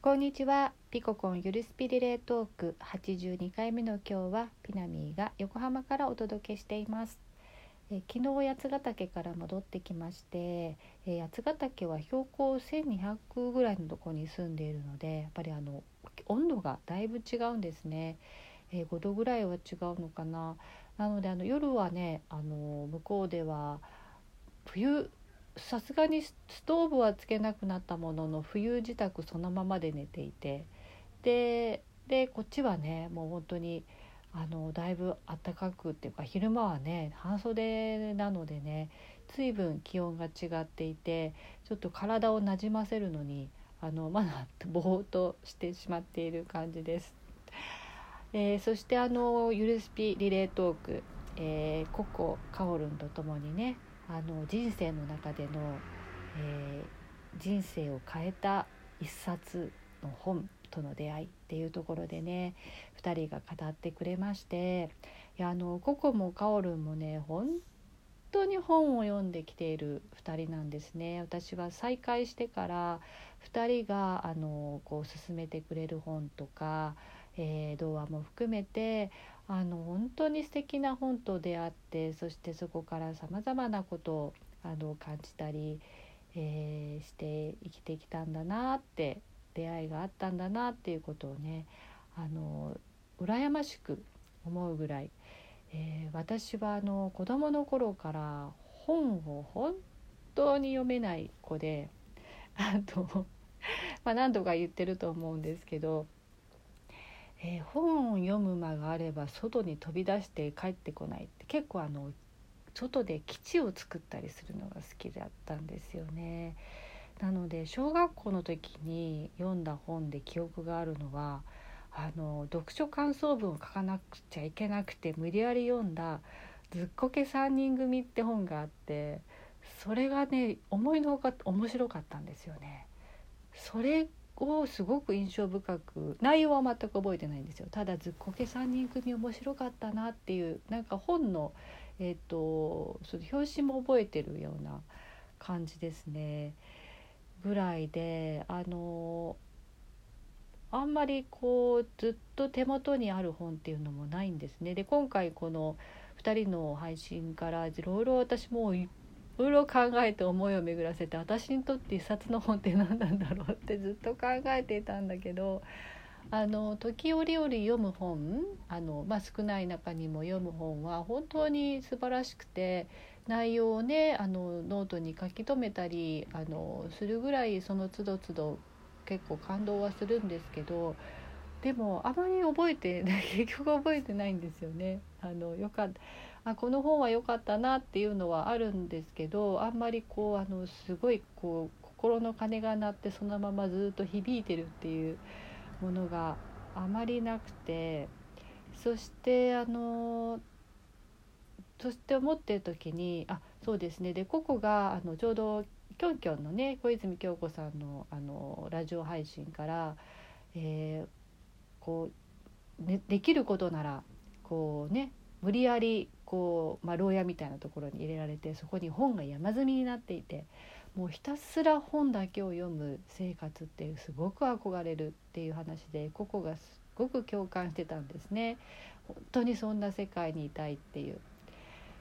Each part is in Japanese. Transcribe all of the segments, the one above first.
こんにちは。ピココンゆるスピリレートーク82回目の今日はピナミーが横浜からお届けしています。え昨日八ヶ岳から戻ってきましてえ八ヶ岳は標高1200ぐらいのところに住んでいるのでやっぱりあの温度がだいぶ違うんですね、え5度ぐらいは違うのかな。なのであの夜はねあの向こうでは冬さすがにストーブはつけなくなったものの冬自宅そのままで寝ていてででこっちはねもう本当にあのだいぶ暖かくっていうか昼間はね半袖なのでね随分気温が違っていてちょっと体をなじませるのにあのまだぼーっとしてしまっている感じです。えー、そしてあのゆるスピリレートーク、えー、ココカオルンとともにねあの人生の中での、えー、人生を変えた一冊の本との出会いっていうところでね2人が語ってくれましていやあのココもカオルンもね本当に本を読んできている2人なんですね。私は再会してから2人があのこう勧めてくれる本とか、えー、童話も含めてあの本当に素敵な本と出会ってそしてそこからさまざまなことをあの感じたり、えー、して生きてきたんだなって出会いがあったんだなっていうことをねあの羨ましく思うぐらい、えー、私はあの子どもの頃から本を本当に読めない子であと まあ何度か言ってると思うんですけどえー、本を読む間があれば外に飛び出して帰ってこないって結構あの外で基地を作ったりするのが好きだったんですよね。なので小学校の時に読んだ本で記憶があるのはあの読書感想文を書かなくちゃいけなくて無理やり読んだ「ずっこけ3人組」って本があってそれがね思いのほか面白かったんですよね。それをすごく印象深く内容は全く覚えてないんですよただずっこけ3人組面白かったなっていうなんか本の,、えーと、その表紙も覚えてるような感じですねぐらいであのあんまりこうずっと手元にある本っていうのもないんですね。で今回この2人の配信からいろいろ私もいっいろいろ考えて思いを巡らせて私にとって一冊の本って何なんだろうってずっと考えていたんだけどあの時折々読む本あの、まあ、少ない中にも読む本は本当に素晴らしくて内容をねあのノートに書き留めたりあのするぐらいその都度都度結構感動はするんですけどでもあまり覚えて 結局覚えてないんですよね。あのよかったあこの本は良かったなっていうのはあるんですけどあんまりこうあのすごいこう心の鐘が鳴ってそのままずっと響いてるっていうものがあまりなくてそしてあのそして思ってる時にあそうですね。でここがあのちょうどきょんきょんのね小泉京子さんのあのラジオ配信から、えー、こう、ね、できることならこうね無理やりこう、まあ、牢屋みたいなところに入れられてそこに本が山積みになっていてもうひたすら本だけを読む生活っていうすごく憧れるっていう話でここがすごく共感してたんですね。本当にそんな世界にいたいっていう。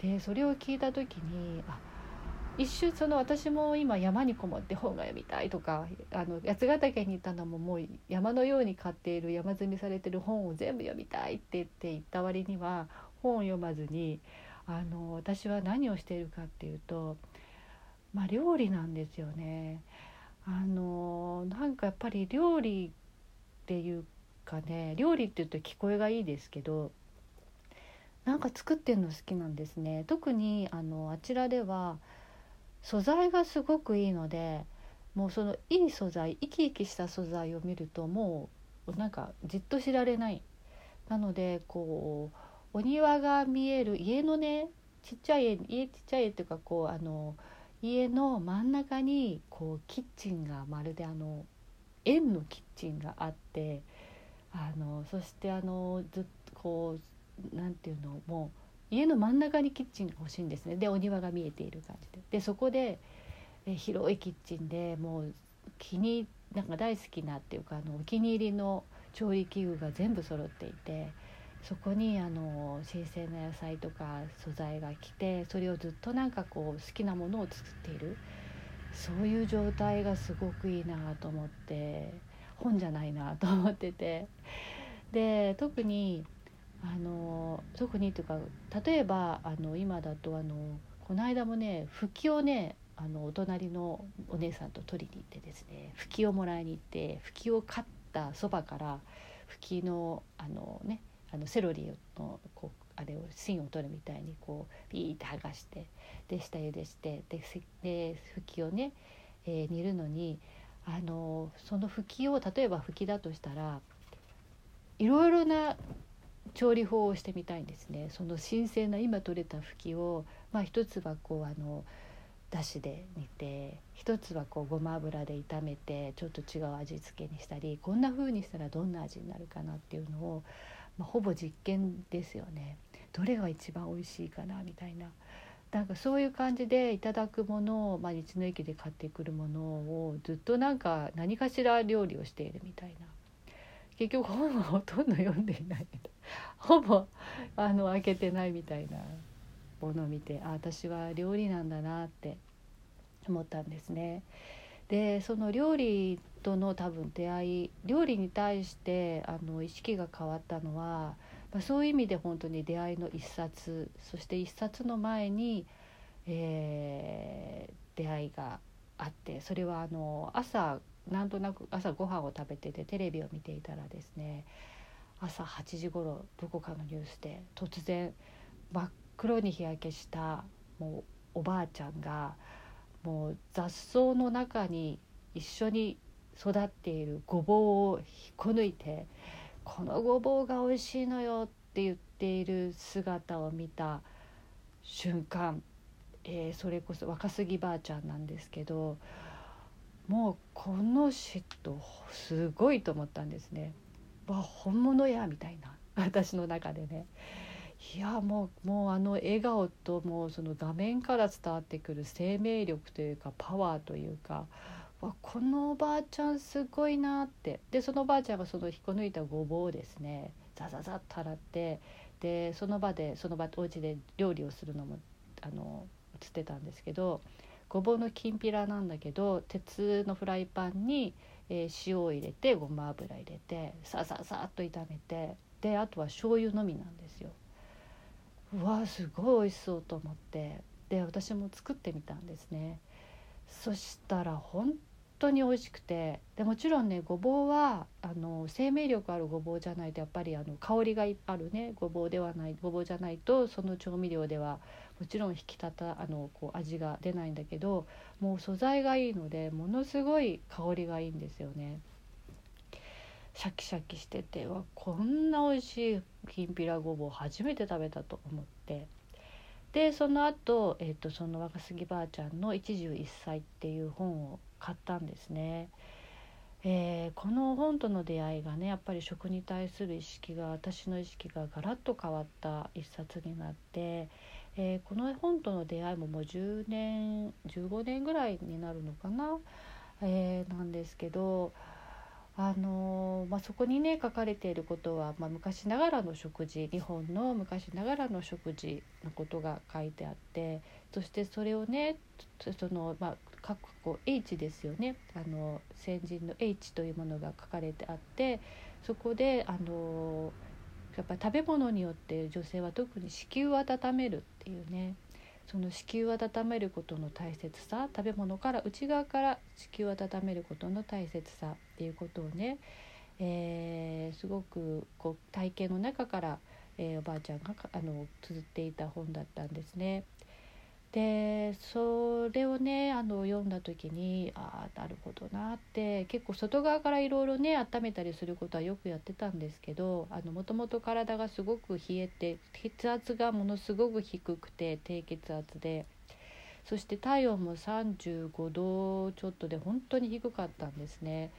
でそれを聞いた時にあ一瞬その私も今山にこもって本が読みたいとかあの八ヶ岳に行ったのももう山のように買っている山積みされてる本を全部読みたいって言って行った割には本を読まずにあの私は何をしているかっていうと、まあ、料理なんですよね。あのなんかやっぱり料理っていうかね料理って言うと聞こえがいいですけどなんか作ってるの好きなんですね。特にあのあちらでは素材がすごくいいのでもうそのいい素材生き生きした素材を見るともうなんかじっと知られない。なのでこうお庭が見える家のねちっちゃい家家ちっちゃい家っていうかこうあの家の真ん中にこうキッチンがまるであの円のキッチンがあってあのそしてあのずっとこうなんていうのもう家の真ん中にキッチンが欲しいんですね。でお庭が見えている感じで。でそこでえ広いキッチンでもう気になんか大好きなっていうかあのお気に入りの調理器具が全部揃っていてそこにあの新鮮な野菜とか素材が来てそれをずっとなんかこう好きなものを作っている。そういう状態がすごくいいなと思って本じゃないなと思ってて。で特にあの特にというか例えばあの今だとあのこの間もねふきをねあのお隣のお姉さんと取りに行ってですねふきをもらいに行ってふきを買ったそばからふきのあのねあのセロリのこうあれを芯を取るみたいにこうピーって剥がしてで下茹でしてででふきをね、えー、煮るのにあのそのふきを例えばふきだとしたらいろいろな調理法をしてみたいんですね。その新鮮な今取れたふきを、まあ、一つはこうあのだしで煮て一つはこうごま油で炒めてちょっと違う味付けにしたりこんな風にしたらどんな味になるかなっていうのを、まあ、ほぼ実験ですよねどれが一番美味しいかなみたいな。なんかそういう感じでいただくものを、まあ、道の駅で買ってくるものをずっとなんか何かしら料理をしているみたいな結局本はほとんど読んでいないほぼあの開けてないみたいなものを見てあ私は料理なんだなって思ったんですね。でその料理との多分出会い料理に対してあの意識が変わったのは、まあ、そういう意味で本当に出会いの一冊そして一冊の前に、えー、出会いがあってそれはあの朝なんとなく朝ご飯を食べててテレビを見ていたらですね朝8時頃どこかのニュースで突然真っ黒に日焼けしたもうおばあちゃんがもう雑草の中に一緒に育っているごぼうを引っこ抜いて「このごぼうが美味しいのよ」って言っている姿を見た瞬間、えー、それこそ若杉ばあちゃんなんですけどもうこの人すごいと思ったんですね。わ本物やみたいな私の中でね。いやもうもうあの笑顔ともうその画面から伝わってくる生命力というかパワーというかわこのおばあちゃんすごいなってでそのおばあちゃんがその引っこ抜いたごぼうをですねザザザッと洗ってでその場でその場お家で料理をするのもあの映ってたんですけどごぼうのきんぴらなんだけど鉄のフライパンに、えー、塩を入れてごま油入れてさささっと炒めてであとは醤油のみなんですよ。うわすごい美味しそうと思ってで私も作ってみたんですね。そしたら本当に美味しくてでもちろんねごぼうはあの生命力あるごぼうじゃないとやっぱりあの香りがあるねごぼうではないごぼうじゃないとその調味料ではもちろん引き立たあのこう味が出ないんだけどもう素材がいいのでものすごい香りがいいんですよね。シャキシャキしててわこんな美味しいきんぴらごぼう初めて食べたと思ってでその後、えーと、その若杉ばあちゃんの「一汁一菜」っていう本を買ったんですね。えー、この本との出会いがねやっぱり食に対する意識が私の意識がガラッと変わった一冊になって、えー、この本との出会いももう10年15年ぐらいになるのかな、えー、なんですけどあのまあ、そこにね書かれていることは、まあ、昔ながらの食事日本の昔ながらの食事のことが書いてあってそしてそれをねその、まあ、各こ H ですよね。あの先人の H というものが書かれてあってそこであのやっぱり食べ物によって女性は特に子宮を温めるっていうねその子宮を温めることの大切さ食べ物から内側から子宮を温めることの大切さっていうことをね、えー、すごくこう体験の中から、えー、おばあちゃんがあの綴っていた本だったんですね。でそれをねあの読んだ時にああなるほどなって結構外側からいろいろね温めたりすることはよくやってたんですけどもともと体がすごく冷えて血圧がものすごく低くて低血圧でそして体温も35度ちょっとで本当に低かったんですね。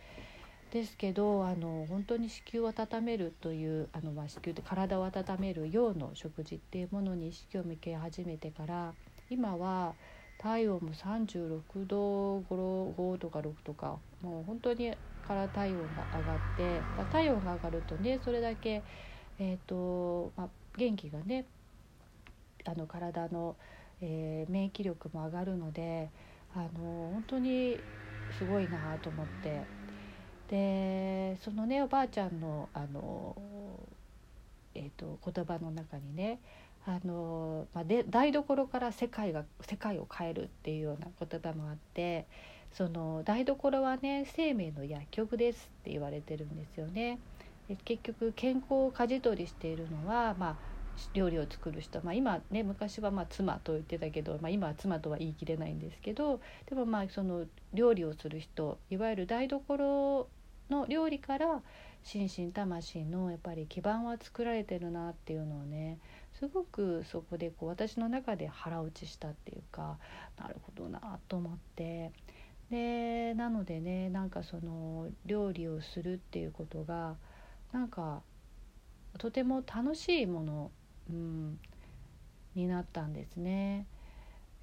ですけどあの本当に子宮を温めるというあの、まあ、子宮で体を温める用の食事っていうものに意識を向け始めてから今は体温も36度5とか6とかもう本当にから体温が上がって体温が上がるとねそれだけ、えーとまあ、元気がねあの体の、えー、免疫力も上がるのであの本当にすごいなと思って。でそのねおばあちゃんのあの、えーと、言葉の中にねあの、まあ、で台所から世界が世界を変えるっていうような言葉もあってその台所はね生命の薬局ですって言われてるんですよね。結局健康を舵取りしているのは、まあ、料理を作る人、まあ、今ね昔はま妻と言ってたけど、まあ、今は妻とは言い切れないんですけどでもまあその料理をする人いわゆる台所の料理から心身魂のやっぱり基盤は作られてるなっていうのをねすごくそこでこう私の中で腹落ちしたっていうかなるほどなと思ってでなのでねなんかその料理をするっていうことがなんかとても楽しいもの、うん、になったんですね。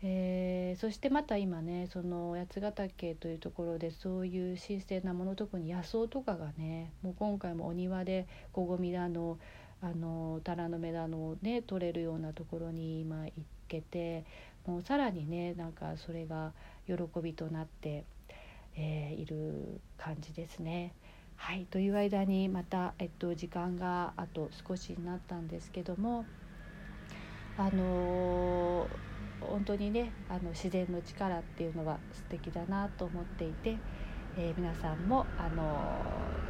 えー、そしてまた今ねその八ヶ岳というところでそういう新鮮なもの特に野草とかがねもう今回もお庭でこごみだのあのタラの芽だのをね取れるようなところに今行けてもうさらにねなんかそれが喜びとなって、えー、いる感じですね。はいという間にまた、えっと、時間があと少しになったんですけどもあのー、本当にねあの自然の力っていうのは素敵だなと思っていて、えー、皆さんも、あのー、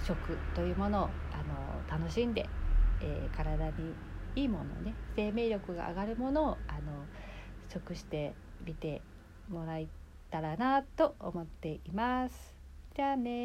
食というものを、あの楽しんで、え体にいいものね生命力が上がるものを、あの食してみてもらえたらなと思っています。じゃあね